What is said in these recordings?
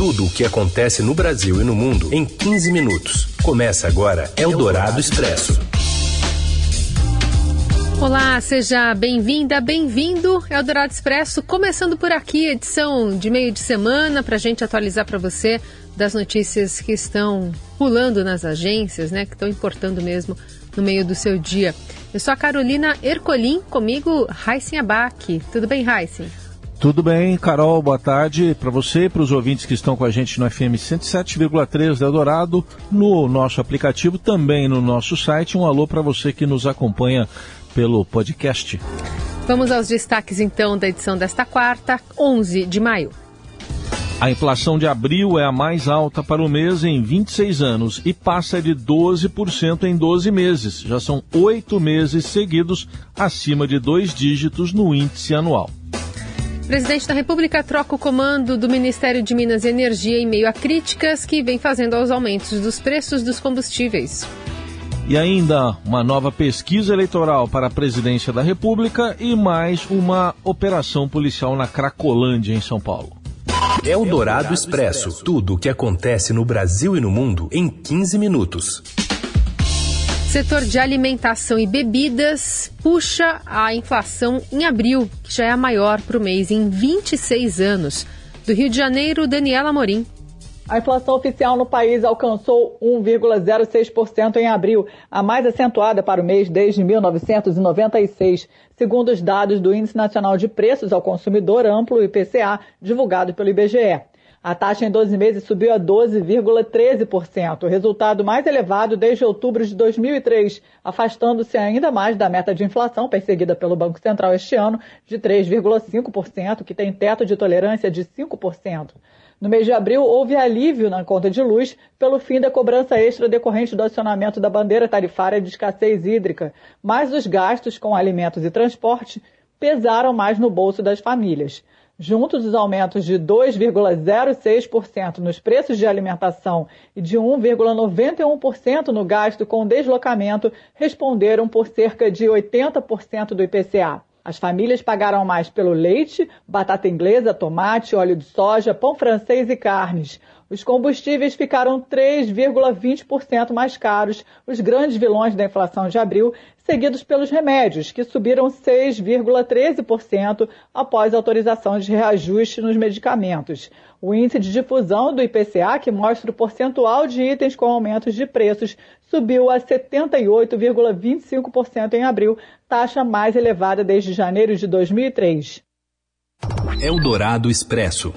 Tudo o que acontece no Brasil e no mundo em 15 minutos. Começa agora Eldorado Expresso. Olá, seja bem-vinda, bem-vindo. Eldorado Expresso, começando por aqui, edição de meio de semana, para a gente atualizar para você das notícias que estão pulando nas agências, né, que estão importando mesmo no meio do seu dia. Eu sou a Carolina Ercolim, comigo, Raíssen Abac. Tudo bem, Raíssen? Tudo bem, Carol, boa tarde para você e para os ouvintes que estão com a gente no FM 107,3 da Eldorado, no nosso aplicativo, também no nosso site. Um alô para você que nos acompanha pelo podcast. Vamos aos destaques então da edição desta quarta, 11 de maio. A inflação de abril é a mais alta para o mês em 26 anos e passa de 12% em 12 meses. Já são oito meses seguidos acima de dois dígitos no índice anual. Presidente da República troca o comando do Ministério de Minas e Energia em meio a críticas que vem fazendo aos aumentos dos preços dos combustíveis. E ainda uma nova pesquisa eleitoral para a presidência da República e mais uma operação policial na Cracolândia, em São Paulo. É o Dourado Expresso. Tudo o que acontece no Brasil e no mundo em 15 minutos. Setor de alimentação e bebidas puxa a inflação em abril, que já é a maior para o mês em 26 anos. Do Rio de Janeiro, Daniela Morim. A inflação oficial no país alcançou 1,06% em abril, a mais acentuada para o mês desde 1996, segundo os dados do Índice Nacional de Preços ao Consumidor Amplo, IPCA, divulgado pelo IBGE. A taxa em 12 meses subiu a 12,13%, o resultado mais elevado desde outubro de 2003, afastando-se ainda mais da meta de inflação perseguida pelo Banco Central este ano, de 3,5%, que tem teto de tolerância de 5%. No mês de abril, houve alívio na conta de luz pelo fim da cobrança extra decorrente do acionamento da bandeira tarifária de escassez hídrica, mas os gastos com alimentos e transporte pesaram mais no bolso das famílias. Juntos, os aumentos de 2,06% nos preços de alimentação e de 1,91% no gasto com deslocamento responderam por cerca de 80% do IPCA. As famílias pagaram mais pelo leite, batata inglesa, tomate, óleo de soja, pão francês e carnes. Os combustíveis ficaram 3,20% mais caros, os grandes vilões da inflação de abril, seguidos pelos remédios, que subiram 6,13% após autorização de reajuste nos medicamentos. O índice de difusão do IPCA, que mostra o percentual de itens com aumentos de preços, subiu a 78,25% em abril, taxa mais elevada desde janeiro de 2003. Eldorado Expresso.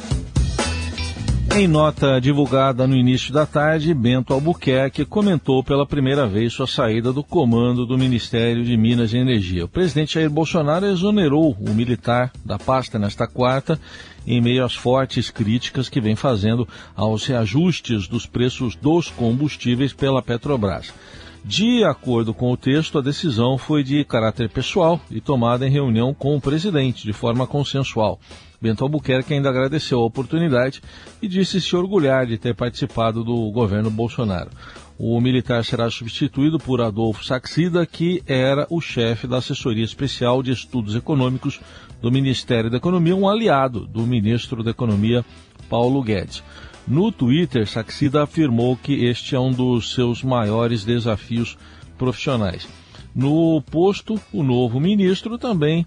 Em nota divulgada no início da tarde, Bento Albuquerque comentou pela primeira vez sua saída do comando do Ministério de Minas e Energia. O presidente Jair Bolsonaro exonerou o militar da pasta nesta quarta, em meio às fortes críticas que vem fazendo aos reajustes dos preços dos combustíveis pela Petrobras. De acordo com o texto, a decisão foi de caráter pessoal e tomada em reunião com o presidente, de forma consensual. Bento Albuquerque ainda agradeceu a oportunidade e disse se orgulhar de ter participado do governo Bolsonaro. O militar será substituído por Adolfo Saxida, que era o chefe da Assessoria Especial de Estudos Econômicos do Ministério da Economia, um aliado do ministro da Economia, Paulo Guedes. No Twitter, Saxida afirmou que este é um dos seus maiores desafios profissionais. No posto, o novo ministro também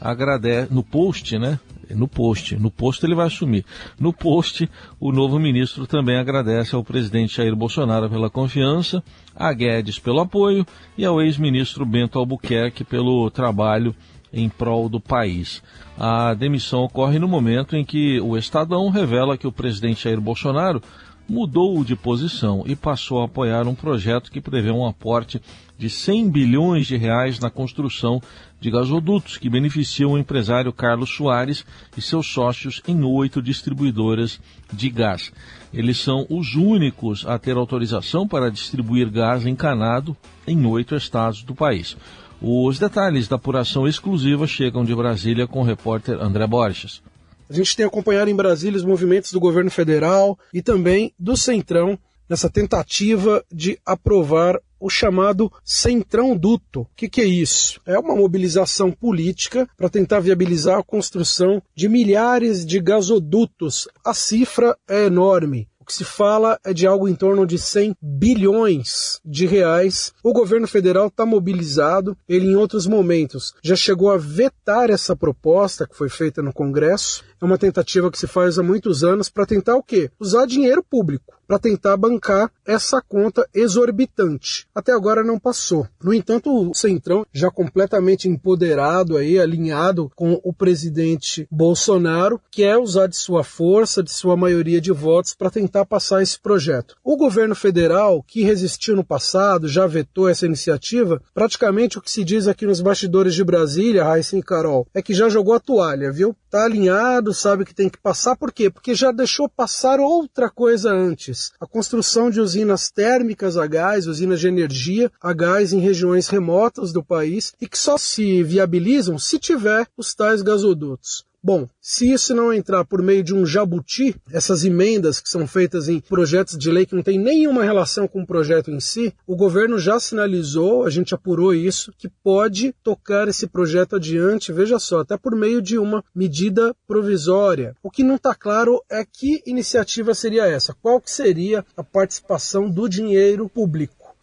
agradece, no post, né? No post, no post ele vai assumir. No post, o novo ministro também agradece ao presidente Jair Bolsonaro pela confiança, a Guedes pelo apoio e ao ex-ministro Bento Albuquerque pelo trabalho em prol do país. A demissão ocorre no momento em que o Estadão revela que o presidente Jair Bolsonaro mudou de posição e passou a apoiar um projeto que prevê um aporte de 100 bilhões de reais na construção de gasodutos que beneficiam o empresário Carlos Soares e seus sócios em oito distribuidoras de gás. Eles são os únicos a ter autorização para distribuir gás encanado em oito estados do país. Os detalhes da apuração exclusiva chegam de Brasília com o repórter André Borges. A gente tem acompanhado em Brasília os movimentos do governo federal e também do Centrão nessa tentativa de aprovar o chamado Centrão Duto. O que, que é isso? É uma mobilização política para tentar viabilizar a construção de milhares de gasodutos. A cifra é enorme. O que se fala é de algo em torno de 100 bilhões de reais. O governo federal está mobilizado. Ele, em outros momentos, já chegou a vetar essa proposta que foi feita no Congresso. É uma tentativa que se faz há muitos anos para tentar o quê? Usar dinheiro público para tentar bancar essa conta exorbitante. Até agora não passou. No entanto, o Centrão já completamente empoderado aí, alinhado com o presidente Bolsonaro, quer usar de sua força, de sua maioria de votos para tentar passar esse projeto. O governo federal, que resistiu no passado, já vetou essa iniciativa, praticamente o que se diz aqui nos bastidores de Brasília, Raíssa e Carol, é que já jogou a toalha, viu? Tá alinhado, sabe que tem que passar, por quê? Porque já deixou passar outra coisa antes. A construção de usinas térmicas a gás, usinas de energia a gás em regiões remotas do país e que só se viabilizam se tiver os tais gasodutos. Bom, se isso não entrar por meio de um jabuti, essas emendas que são feitas em projetos de lei que não tem nenhuma relação com o projeto em si, o governo já sinalizou, a gente apurou isso, que pode tocar esse projeto adiante, veja só, até por meio de uma medida provisória. O que não está claro é que iniciativa seria essa, qual que seria a participação do dinheiro público.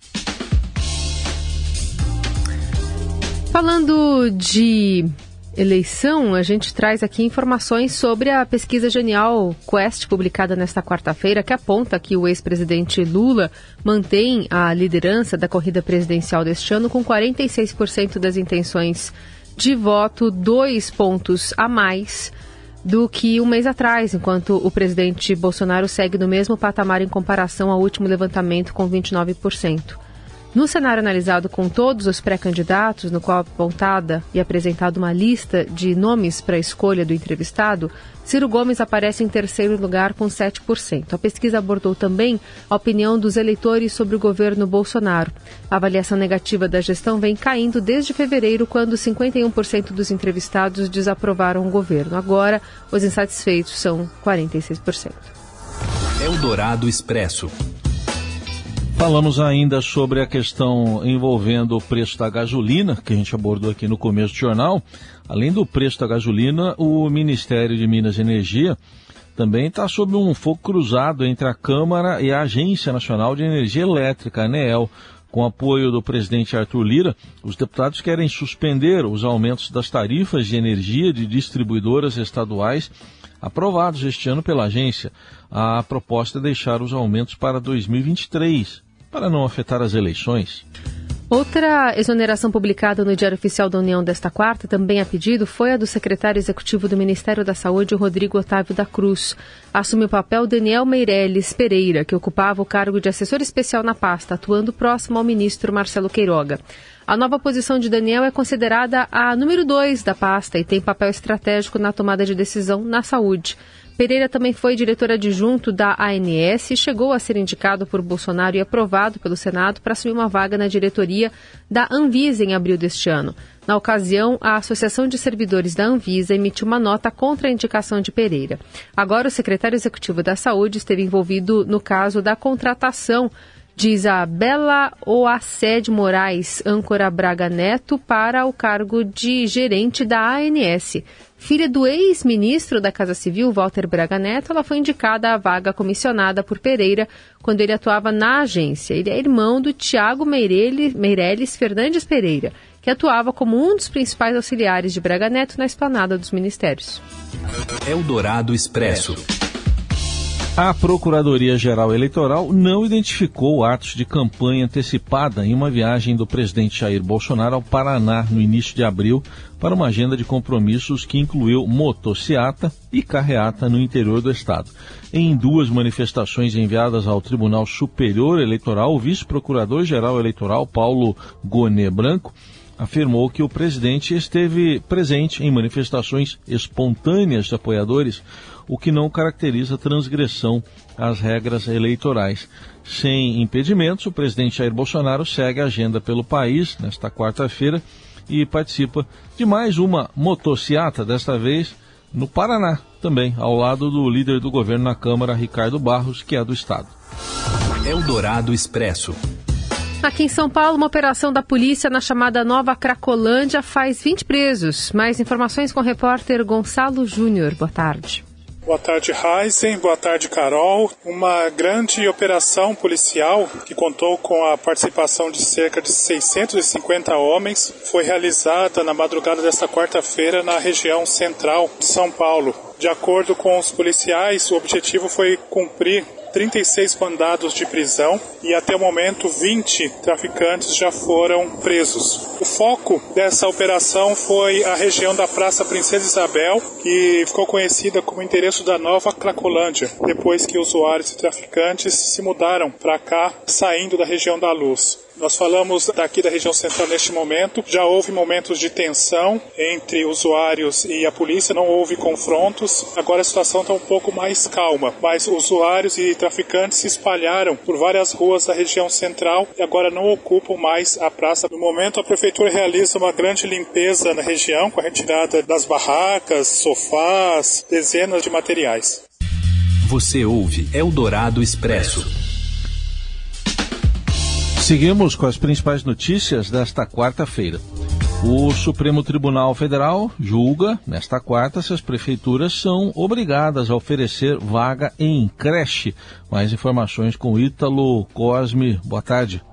Falando de eleição, a gente traz aqui informações sobre a pesquisa Genial Quest, publicada nesta quarta-feira, que aponta que o ex-presidente Lula mantém a liderança da corrida presidencial deste ano com 46% das intenções de voto, dois pontos a mais do que um mês atrás, enquanto o presidente Bolsonaro segue no mesmo patamar em comparação ao último levantamento com 29%. No cenário analisado com todos os pré-candidatos, no qual apontada e apresentada uma lista de nomes para a escolha do entrevistado, Ciro Gomes aparece em terceiro lugar com 7%. A pesquisa abordou também a opinião dos eleitores sobre o governo Bolsonaro. A avaliação negativa da gestão vem caindo desde fevereiro, quando 51% dos entrevistados desaprovaram o governo. Agora, os insatisfeitos são 46%. Eldorado Expresso. Falamos ainda sobre a questão envolvendo o preço da gasolina, que a gente abordou aqui no começo do jornal. Além do preço da gasolina, o Ministério de Minas e Energia também está sob um fogo cruzado entre a Câmara e a Agência Nacional de Energia Elétrica, ANEEL. Com apoio do presidente Arthur Lira, os deputados querem suspender os aumentos das tarifas de energia de distribuidoras estaduais aprovados este ano pela agência. A proposta é deixar os aumentos para 2023 para não afetar as eleições. Outra exoneração publicada no Diário Oficial da União desta quarta, também a pedido, foi a do secretário executivo do Ministério da Saúde, Rodrigo Otávio da Cruz. Assumiu o papel Daniel Meirelles Pereira, que ocupava o cargo de assessor especial na pasta, atuando próximo ao ministro Marcelo Queiroga. A nova posição de Daniel é considerada a número dois da pasta e tem papel estratégico na tomada de decisão na saúde. Pereira também foi diretor adjunto da ANS e chegou a ser indicado por Bolsonaro e aprovado pelo Senado para assumir uma vaga na diretoria da Anvisa em abril deste ano. Na ocasião, a Associação de Servidores da Anvisa emitiu uma nota contra a indicação de Pereira. Agora, o secretário executivo da Saúde esteve envolvido no caso da contratação de Isabela Oaced Moraes, âncora Braga Neto, para o cargo de gerente da ANS. Filha do ex-ministro da Casa Civil, Walter Braga Neto, ela foi indicada à vaga comissionada por Pereira quando ele atuava na agência. Ele é irmão do Tiago Meirelles Fernandes Pereira, que atuava como um dos principais auxiliares de Braga Neto na esplanada dos ministérios. Eldorado Expresso. A Procuradoria-Geral Eleitoral não identificou atos de campanha antecipada em uma viagem do presidente Jair Bolsonaro ao Paraná no início de abril para uma agenda de compromissos que incluiu motociata e carreata no interior do estado. Em duas manifestações enviadas ao Tribunal Superior Eleitoral, o vice-procurador-geral eleitoral Paulo Gonê Branco afirmou que o presidente esteve presente em manifestações espontâneas de apoiadores, o que não caracteriza transgressão às regras eleitorais. Sem impedimentos, o presidente Jair Bolsonaro segue a agenda pelo país nesta quarta-feira e participa de mais uma motociata, desta vez no Paraná, também, ao lado do líder do governo na Câmara, Ricardo Barros, que é do Estado. Eldorado Expresso. Aqui em São Paulo, uma operação da polícia na chamada Nova Cracolândia faz 20 presos. Mais informações com o repórter Gonçalo Júnior. Boa tarde. Boa tarde, Heisen. Boa tarde, Carol. Uma grande operação policial que contou com a participação de cerca de 650 homens foi realizada na madrugada desta quarta-feira na região central de São Paulo. De acordo com os policiais, o objetivo foi cumprir 36 mandados de prisão e até o momento 20 traficantes já foram presos. O foco dessa operação foi a região da Praça Princesa Isabel, que ficou conhecida como endereço da Nova Cracolândia, depois que usuários e traficantes se mudaram para cá, saindo da região da Luz. Nós falamos daqui da região central neste momento. Já houve momentos de tensão entre usuários e a polícia, não houve confrontos. Agora a situação está um pouco mais calma, mas usuários e traficantes se espalharam por várias ruas da região central e agora não ocupam mais a praça. No momento, a prefeitura realiza uma grande limpeza na região com a retirada das barracas, sofás, dezenas de materiais. Você ouve Eldorado Expresso. Seguimos com as principais notícias desta quarta-feira. O Supremo Tribunal Federal julga, nesta quarta, se as prefeituras são obrigadas a oferecer vaga em creche. Mais informações com Ítalo Cosme. Boa tarde.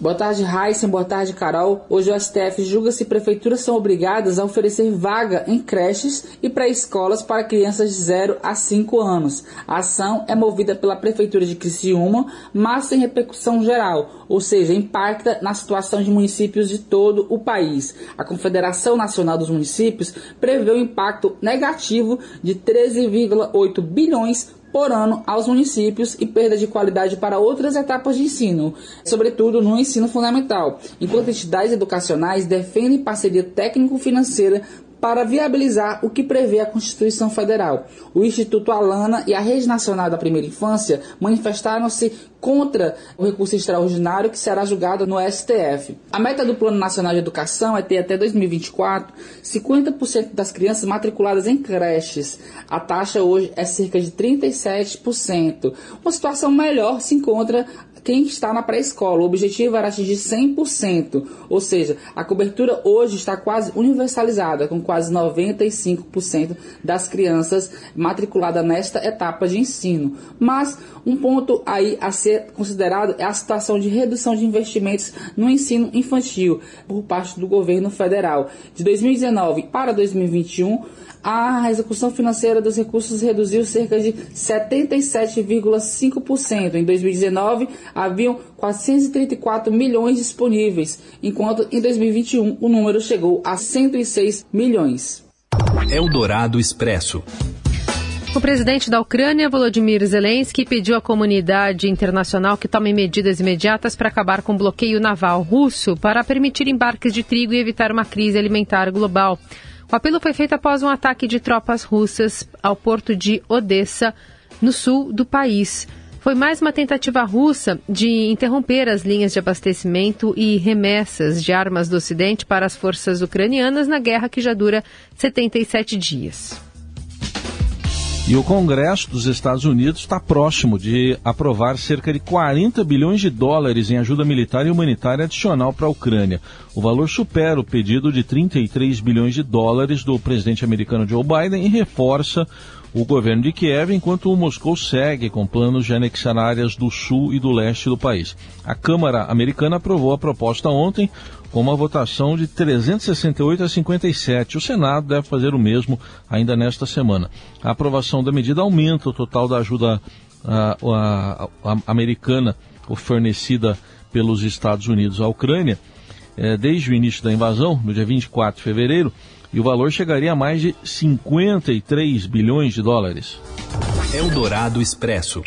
Boa tarde, Heisen. Boa tarde, Carol. Hoje o STF julga se prefeituras são obrigadas a oferecer vaga em creches e pré-escolas para crianças de 0 a 5 anos. A ação é movida pela Prefeitura de Criciúma, mas sem repercussão geral, ou seja, impacta na situação de municípios de todo o país. A Confederação Nacional dos Municípios prevê um impacto negativo de 13,8 bilhões por ano aos municípios e perda de qualidade para outras etapas de ensino, sobretudo no ensino fundamental, enquanto entidades educacionais defendem parceria técnico-financeira para viabilizar o que prevê a Constituição Federal. O Instituto Alana e a Rede Nacional da Primeira Infância manifestaram-se contra o recurso extraordinário que será julgado no STF. A meta do Plano Nacional de Educação é ter até 2024 50% das crianças matriculadas em creches. A taxa hoje é cerca de 37%. Uma situação melhor se encontra quem está na pré-escola. O objetivo era atingir 100%, ou seja, a cobertura hoje está quase universalizada, com quase 95% das crianças matriculadas nesta etapa de ensino. Mas um ponto aí a ser considerado é a situação de redução de investimentos no ensino infantil por parte do governo federal. De 2019 para 2021, a execução financeira dos recursos reduziu cerca de 77,5%. Em 2019, haviam 434 milhões disponíveis, enquanto em 2021 o número chegou a 106 milhões. Eldorado Expresso. O presidente da Ucrânia, Volodymyr Zelensky, pediu à comunidade internacional que tome medidas imediatas para acabar com o bloqueio naval russo para permitir embarques de trigo e evitar uma crise alimentar global. O apelo foi feito após um ataque de tropas russas ao porto de Odessa, no sul do país. Foi mais uma tentativa russa de interromper as linhas de abastecimento e remessas de armas do Ocidente para as forças ucranianas na guerra que já dura 77 dias. E o Congresso dos Estados Unidos está próximo de aprovar cerca de 40 bilhões de dólares em ajuda militar e humanitária adicional para a Ucrânia. O valor supera o pedido de 33 bilhões de dólares do presidente americano Joe Biden e reforça o governo de Kiev, enquanto o Moscou segue com planos de anexar áreas do sul e do leste do país. A Câmara americana aprovou a proposta ontem com uma votação de 368 a 57. O Senado deve fazer o mesmo ainda nesta semana. A aprovação da medida aumenta o total da ajuda uh, uh, uh, americana fornecida pelos Estados Unidos à Ucrânia eh, desde o início da invasão, no dia 24 de fevereiro, e o valor chegaria a mais de 53 bilhões de dólares. Eldorado Expresso.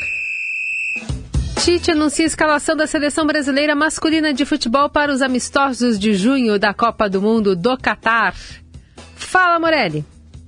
Tite anuncia a escalação da seleção brasileira masculina de futebol para os amistosos de junho da Copa do Mundo do Catar. Fala, Morelli.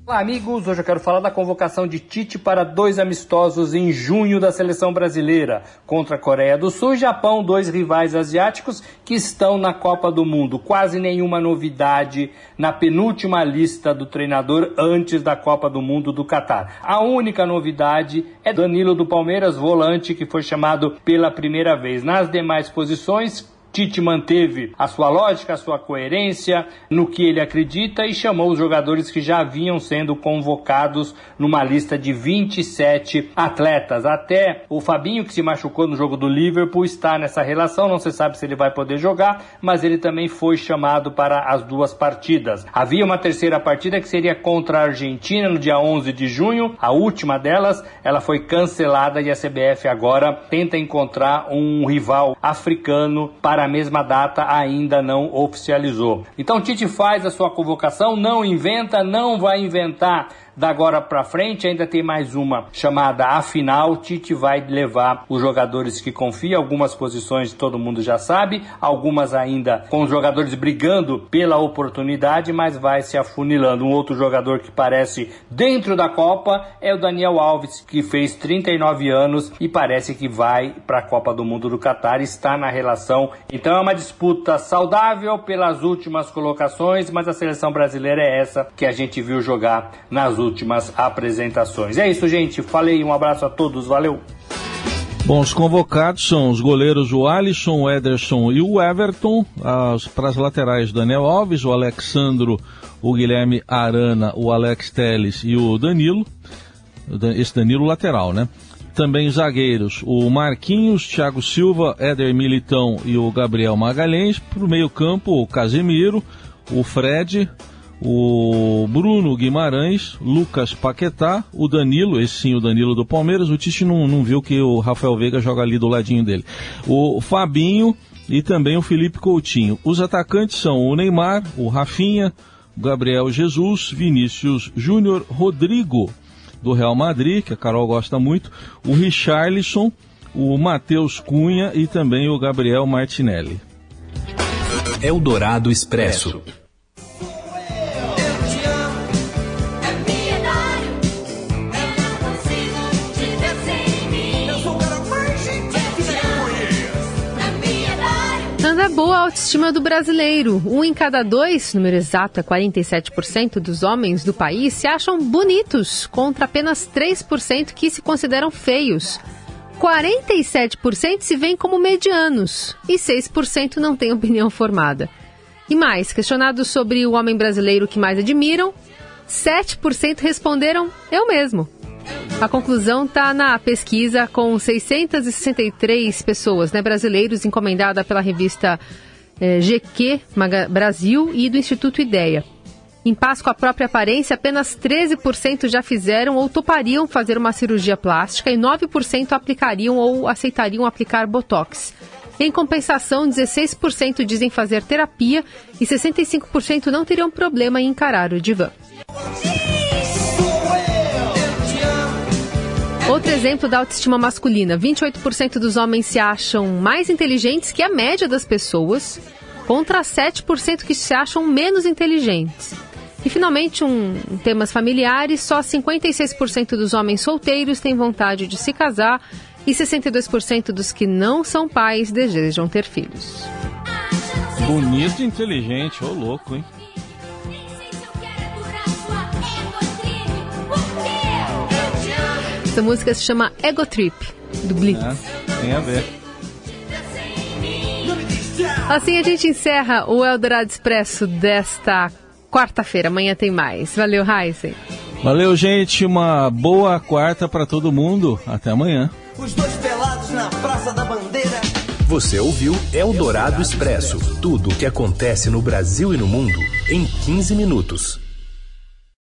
Olá, amigos. Hoje eu quero falar da convocação de Tite para dois amistosos em junho da seleção brasileira contra a Coreia do Sul e Japão, dois rivais asiáticos que estão na Copa do Mundo. Quase nenhuma novidade na penúltima lista do treinador antes da Copa do Mundo do Catar. A única novidade é Danilo do Palmeiras, volante, que foi chamado pela primeira vez. Nas demais posições, Tite manteve a sua lógica, a sua coerência no que ele acredita e chamou os jogadores que já vinham sendo convocados numa lista de 27 atletas. Até o Fabinho, que se machucou no jogo do Liverpool, está nessa relação. Não se sabe se ele vai poder jogar, mas ele também foi chamado para as duas partidas. Havia uma terceira partida que seria contra a Argentina no dia 11 de junho. A última delas, ela foi cancelada e a CBF agora tenta encontrar um rival africano para a mesma data ainda não oficializou. Então Tite faz a sua convocação, não inventa, não vai inventar da agora para frente ainda tem mais uma chamada a final. Tite vai levar os jogadores que confia, algumas posições todo mundo já sabe, algumas ainda com os jogadores brigando pela oportunidade, mas vai se afunilando. Um outro jogador que parece dentro da Copa é o Daniel Alves, que fez 39 anos e parece que vai para a Copa do Mundo do Catar, está na relação. Então é uma disputa saudável pelas últimas colocações, mas a seleção brasileira é essa que a gente viu jogar nas últimas últimas apresentações. É isso, gente. Falei, um abraço a todos, valeu. Bom, os convocados são os goleiros o Alisson, o Ederson e o Everton. As, para as laterais, Daniel Alves, o Alexandro, o Guilherme Arana, o Alex Teles e o Danilo. Esse Danilo lateral, né? Também zagueiros, o Marquinhos, Thiago Silva, Éder Militão e o Gabriel Magalhães. Para o meio-campo, o Casemiro, o Fred, o Bruno Guimarães, Lucas Paquetá, o Danilo, esse sim, o Danilo do Palmeiras. O Tite não, não viu que o Rafael Veiga joga ali do ladinho dele. O Fabinho e também o Felipe Coutinho. Os atacantes são o Neymar, o Rafinha, o Gabriel Jesus, Vinícius Júnior, Rodrigo do Real Madrid, que a Carol gosta muito, o Richarlison, o Matheus Cunha e também o Gabriel Martinelli. Eldorado Expresso. Boa a autoestima do brasileiro. Um em cada dois, número exato é 47% dos homens do país, se acham bonitos, contra apenas 3% que se consideram feios. 47% se veem como medianos e 6% não têm opinião formada. E mais, questionados sobre o homem brasileiro que mais admiram, 7% responderam eu mesmo. A conclusão está na pesquisa com 663 pessoas né, brasileiros encomendada pela revista eh, GQ Brasil e do Instituto Ideia. Em paz com a própria aparência, apenas 13% já fizeram ou topariam fazer uma cirurgia plástica e 9% aplicariam ou aceitariam aplicar botox. Em compensação, 16% dizem fazer terapia e 65% não teriam problema em encarar o divã. Outro exemplo da autoestima masculina: 28% dos homens se acham mais inteligentes que a média das pessoas, contra 7% que se acham menos inteligentes. E finalmente, um, em temas familiares, só 56% dos homens solteiros têm vontade de se casar e 62% dos que não são pais desejam ter filhos. Bonito e inteligente, ô louco, hein? Essa música se chama Ego Trip, do Blitz. É, tem a ver. Assim a gente encerra o Eldorado Expresso desta quarta-feira. Amanhã tem mais. Valeu, Heisen. Valeu, gente. Uma boa quarta para todo mundo. Até amanhã. Os dois pelados na Praça da Bandeira. Você ouviu Eldorado Expresso tudo o que acontece no Brasil e no mundo em 15 minutos.